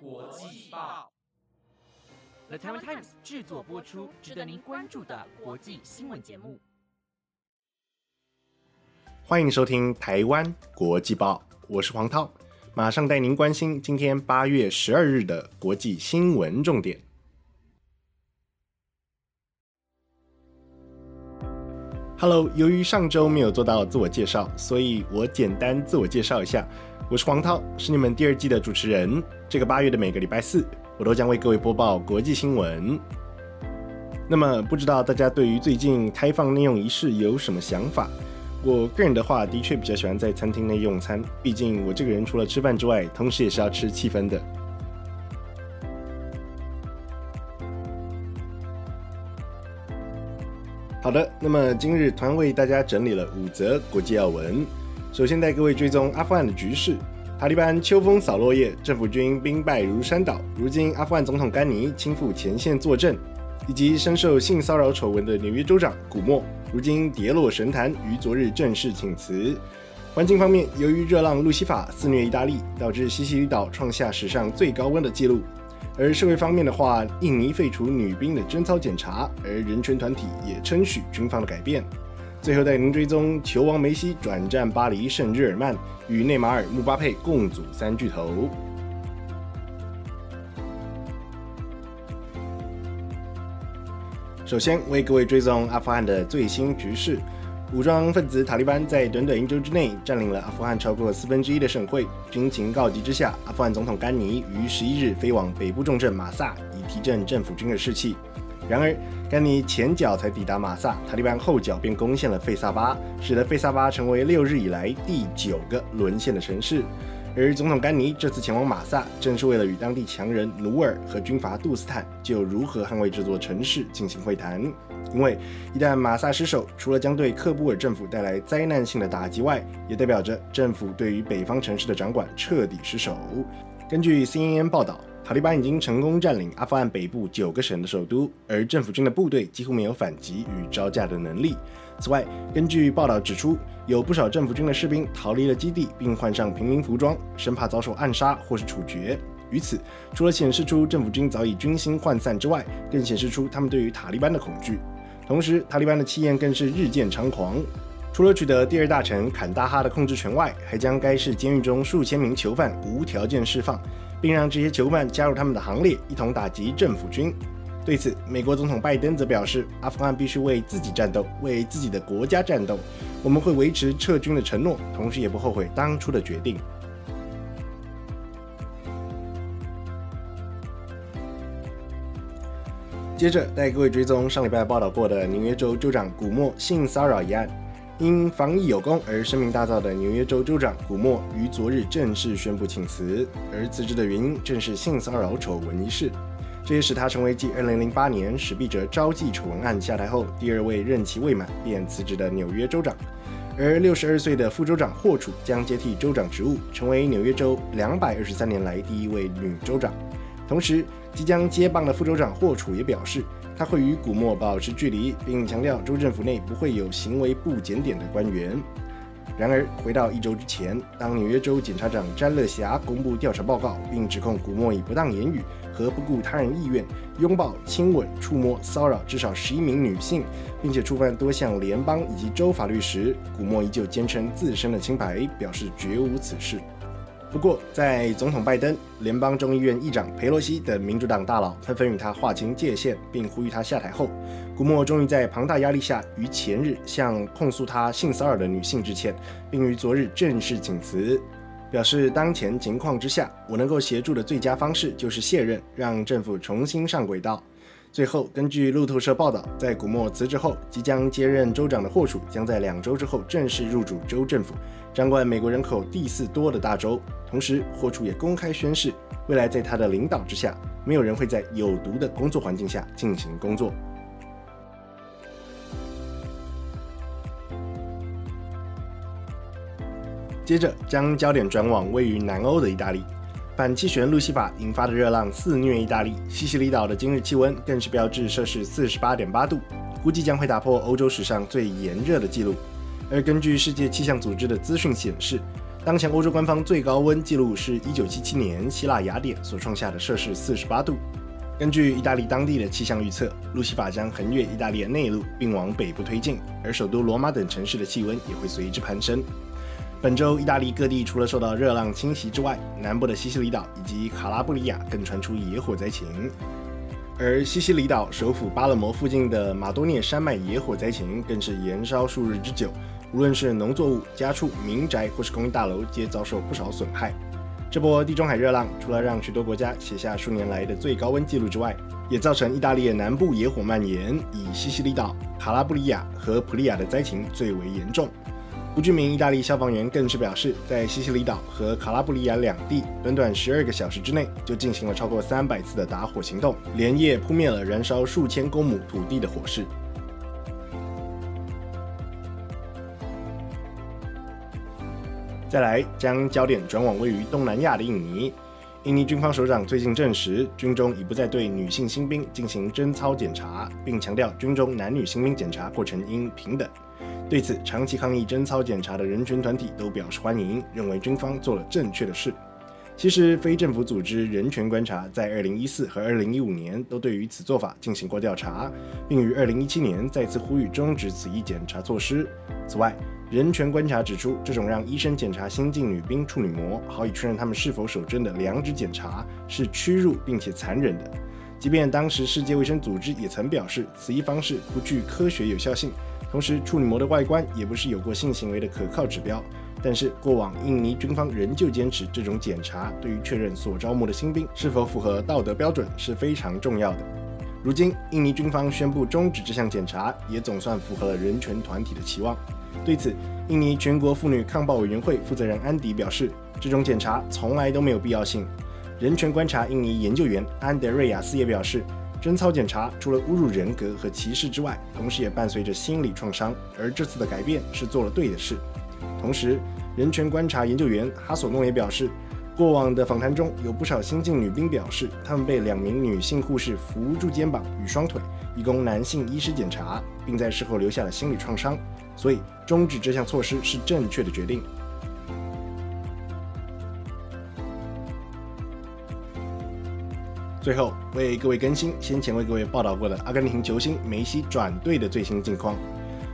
国际报，The Taiwan Times 制作播出，值得您关注的国际新闻节目。欢迎收听台湾国际报，我是黄涛，马上带您关心今天八月十二日的国际新闻重点。Hello，由于上周没有做到自我介绍，所以我简单自我介绍一下。我是黄涛，是你们第二季的主持人。这个八月的每个礼拜四，我都将为各位播报国际新闻。那么，不知道大家对于最近开放内用仪式有什么想法？我个人的话，的确比较喜欢在餐厅内用餐，毕竟我这个人除了吃饭之外，同时也是要吃气氛的。好的，那么今日团为大家整理了五则国际要闻。首先带各位追踪阿富汗的局势，塔利班秋风扫落叶，政府军兵败如山倒。如今阿富汗总统甘尼亲赴前线坐镇，以及深受性骚扰丑闻的纽约州长古默，如今跌落神坛，于昨日正式请辞。环境方面，由于热浪路西法肆虐意大利，导致西西里岛创下史上最高温的纪录。而社会方面的话，印尼废除女兵的贞操检查，而人权团体也称许军方的改变。最后带您追踪球王梅西转战巴黎圣日耳曼，与内马尔、姆巴佩共组三巨头。首先为各位追踪阿富汗的最新局势，武装分子塔利班在短短一周之内占领了阿富汗超过四分之一的省会。军情告急之下，阿富汗总统甘尼于十一日飞往北部重镇马萨，以提振政府军的士气。然而，甘尼前脚才抵达马萨，塔利班后脚便攻陷了费萨巴，使得费萨巴成为六日以来第九个沦陷的城市。而总统甘尼这次前往马萨，正是为了与当地强人努尔和军阀杜斯坦就如何捍卫这座城市进行会谈。因为一旦马萨失守，除了将对克布尔政府带来灾难性的打击外，也代表着政府对于北方城市的掌管彻底失守。根据 CNN 报道。塔利班已经成功占领阿富汗北部九个省的首都，而政府军的部队几乎没有反击与招架的能力。此外，根据报道指出，有不少政府军的士兵逃离了基地，并换上平民服装，生怕遭受暗杀或是处决。于此，除了显示出政府军早已军心涣散之外，更显示出他们对于塔利班的恐惧。同时，塔利班的气焰更是日渐猖狂。除了取得第二大城坎大哈的控制权外，还将该市监狱中数千名囚犯无条件释放。并让这些囚犯加入他们的行列，一同打击政府军。对此，美国总统拜登则表示：“阿富汗必须为自己战斗，为自己的国家战斗。我们会维持撤军的承诺，同时也不后悔当初的决定。”接着带各位追踪上礼拜报道过的纽约州州长古默性骚扰一案。因防疫有功而声名大噪的纽约州州长古默于昨日正式宣布请辞，而辞职的原因正是性骚扰丑闻一事。这也使他成为继2008年史毕哲招妓丑闻案下台后第二位任期未满便辞职的纽约州长。而62岁的副州长霍楚将接替州长职务，成为纽约州223年来第一位女州长。同时，即将接棒的副州长霍楚也表示。他会与古默保持距离，并强调州政府内不会有行为不检点的官员。然而，回到一周之前，当纽约州检察长詹乐霞公布调查报告，并指控古默以不当言语和不顾他人意愿拥抱、亲吻、触摸、骚扰至少十一名女性，并且触犯多项联邦以及州法律时，古默依旧坚称自身的清白，表示绝无此事。不过，在总统拜登、联邦众议院议长佩洛西等民主党大佬纷纷与他划清界限，并呼吁他下台后，古默终于在庞大压力下，于前日向控诉他性骚扰的女性致歉，并于昨日正式请辞，表示当前情况之下，我能够协助的最佳方式就是卸任，让政府重新上轨道。最后，根据路透社报道，在古默辞职后，即将接任州长的霍楚将在两周之后正式入主州政府，掌管美国人口第四多的大州。同时，霍楚也公开宣誓，未来在他的领导之下，没有人会在有毒的工作环境下进行工作。接着，将焦点转往位于南欧的意大利。反气旋路西法引发的热浪肆虐意大利，西西里岛的今日气温更是标志摄氏四十八点八度，估计将会打破欧洲史上最炎热的纪录。而根据世界气象组织的资讯显示，当前欧洲官方最高温记录是一九七七年希腊雅典所创下的摄氏四十八度。根据意大利当地的气象预测，路西法将横越意大利的内陆，并往北部推进，而首都罗马等城市的气温也会随之攀升。本周，意大利各地除了受到热浪侵袭之外，南部的西西里岛以及卡拉布里亚更传出野火灾情。而西西里岛首府巴勒摩附近的马多涅山脉野火灾情更是延烧数日之久，无论是农作物、家畜、民宅或是公寓大楼，皆遭受不少损害。这波地中海热浪除了让许多国家写下数年来的最高温纪录之外，也造成意大利南部野火蔓延，以西西里岛、卡拉布里亚和普利亚的灾情最为严重。不具名意大利消防员更是表示，在西西里岛和卡拉布里亚两地，短短十二个小时之内就进行了超过三百次的打火行动，连夜扑灭了燃烧数千公亩土地的火势。再来，将焦点转往位于东南亚的印尼。印尼军方首长最近证实，军中已不再对女性新兵进行贞操检查，并强调军中男女新兵检查过程应平等。对此，长期抗议贞操检查的人权团体都表示欢迎，认为军方做了正确的事。其实，非政府组织人权观察在2014和2015年都对于此做法进行过调查，并于2017年再次呼吁终止此一检查措施。此外，人权观察指出，这种让医生检查新进女兵处女膜，好以确认她们是否守贞的良知检查，是屈辱并且残忍的。即便当时世界卫生组织也曾表示，此一方式不具科学有效性，同时处女膜的外观也不是有过性行为的可靠指标。但是，过往印尼军方仍旧坚持，这种检查对于确认所招募的新兵是否符合道德标准是非常重要的。如今，印尼军方宣布终止这项检查，也总算符合了人权团体的期望。对此，印尼全国妇女抗暴委员会负责人安迪表示，这种检查从来都没有必要性。人权观察印尼研究员安德瑞亚斯也表示，贞操检查除了侮辱人格和歧视之外，同时也伴随着心理创伤，而这次的改变是做了对的事。同时，人权观察研究员哈索诺也表示，过往的访谈中有不少新晋女兵表示，她们被两名女性护士扶住肩膀与双腿，以供男性医师检查，并在事后留下了心理创伤。所以，终止这项措施是正确的决定。最后，为各位更新先前为各位报道过的阿根廷球星梅西转队的最新近况。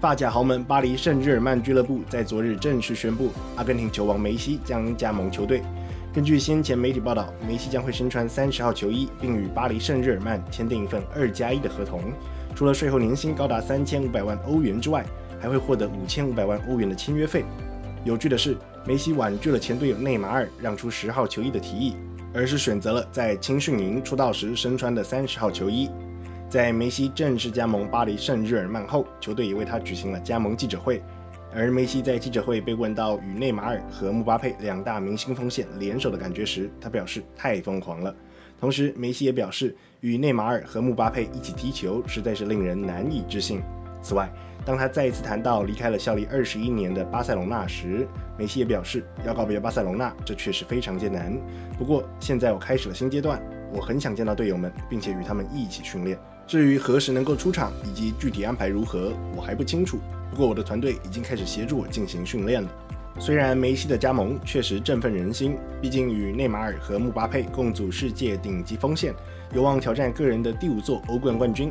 发甲豪门巴黎圣日耳曼俱乐部在昨日正式宣布，阿根廷球王梅西将加盟球队。根据先前媒体报道，梅西将会身穿三十号球衣，并与巴黎圣日耳曼签订一份二加一的合同。除了税后年薪高达三千五百万欧元之外，还会获得五千五百万欧元的签约费。有趣的是，梅西婉拒了前队友内马尔让出十号球衣的提议，而是选择了在青训营出道时身穿的三十号球衣。在梅西正式加盟巴黎圣日耳曼后，球队也为他举行了加盟记者会。而梅西在记者会被问到与内马尔和姆巴佩两大明星锋线联手的感觉时，他表示太疯狂了。同时，梅西也表示与内马尔和姆巴佩一起踢球实在是令人难以置信。此外，当他再一次谈到离开了效力二十一年的巴塞隆纳时，梅西也表示要告别巴塞隆纳，这确实非常艰难。不过现在我开始了新阶段，我很想见到队友们，并且与他们一起训练。至于何时能够出场以及具体安排如何，我还不清楚。不过我的团队已经开始协助我进行训练了。虽然梅西的加盟确实振奋人心，毕竟与内马尔和姆巴佩共组世界顶级锋线，有望挑战个人的第五座欧冠冠军。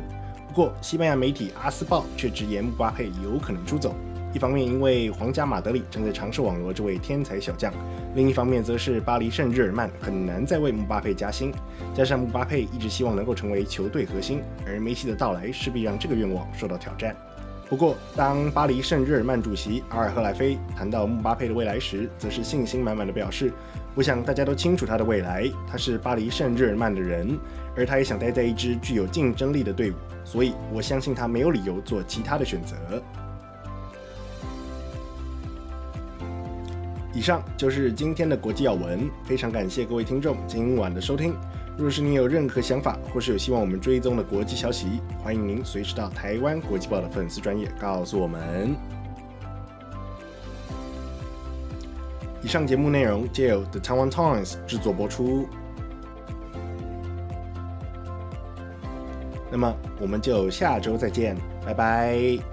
不过，西班牙媒体《阿斯报》却直言姆巴佩有可能出走。一方面，因为皇家马德里正在尝试网罗这位天才小将；另一方面，则是巴黎圣日耳曼很难再为姆巴佩加薪。加上姆巴佩一直希望能够成为球队核心，而梅西的到来势必让这个愿望受到挑战。不过，当巴黎圣日耳曼主席阿尔赫莱菲谈到姆巴佩的未来时，则是信心满满的表示：“我想大家都清楚他的未来，他是巴黎圣日耳曼的人，而他也想待在一支具有竞争力的队伍。”所以，我相信他没有理由做其他的选择。以上就是今天的国际要闻，非常感谢各位听众今晚的收听。若是您有任何想法，或是有希望我们追踪的国际消息，欢迎您随时到台湾国际报的粉丝专业告诉我们。以上节目内容皆由 The Taiwan Times 制作播出。那么我们就下周再见，拜拜。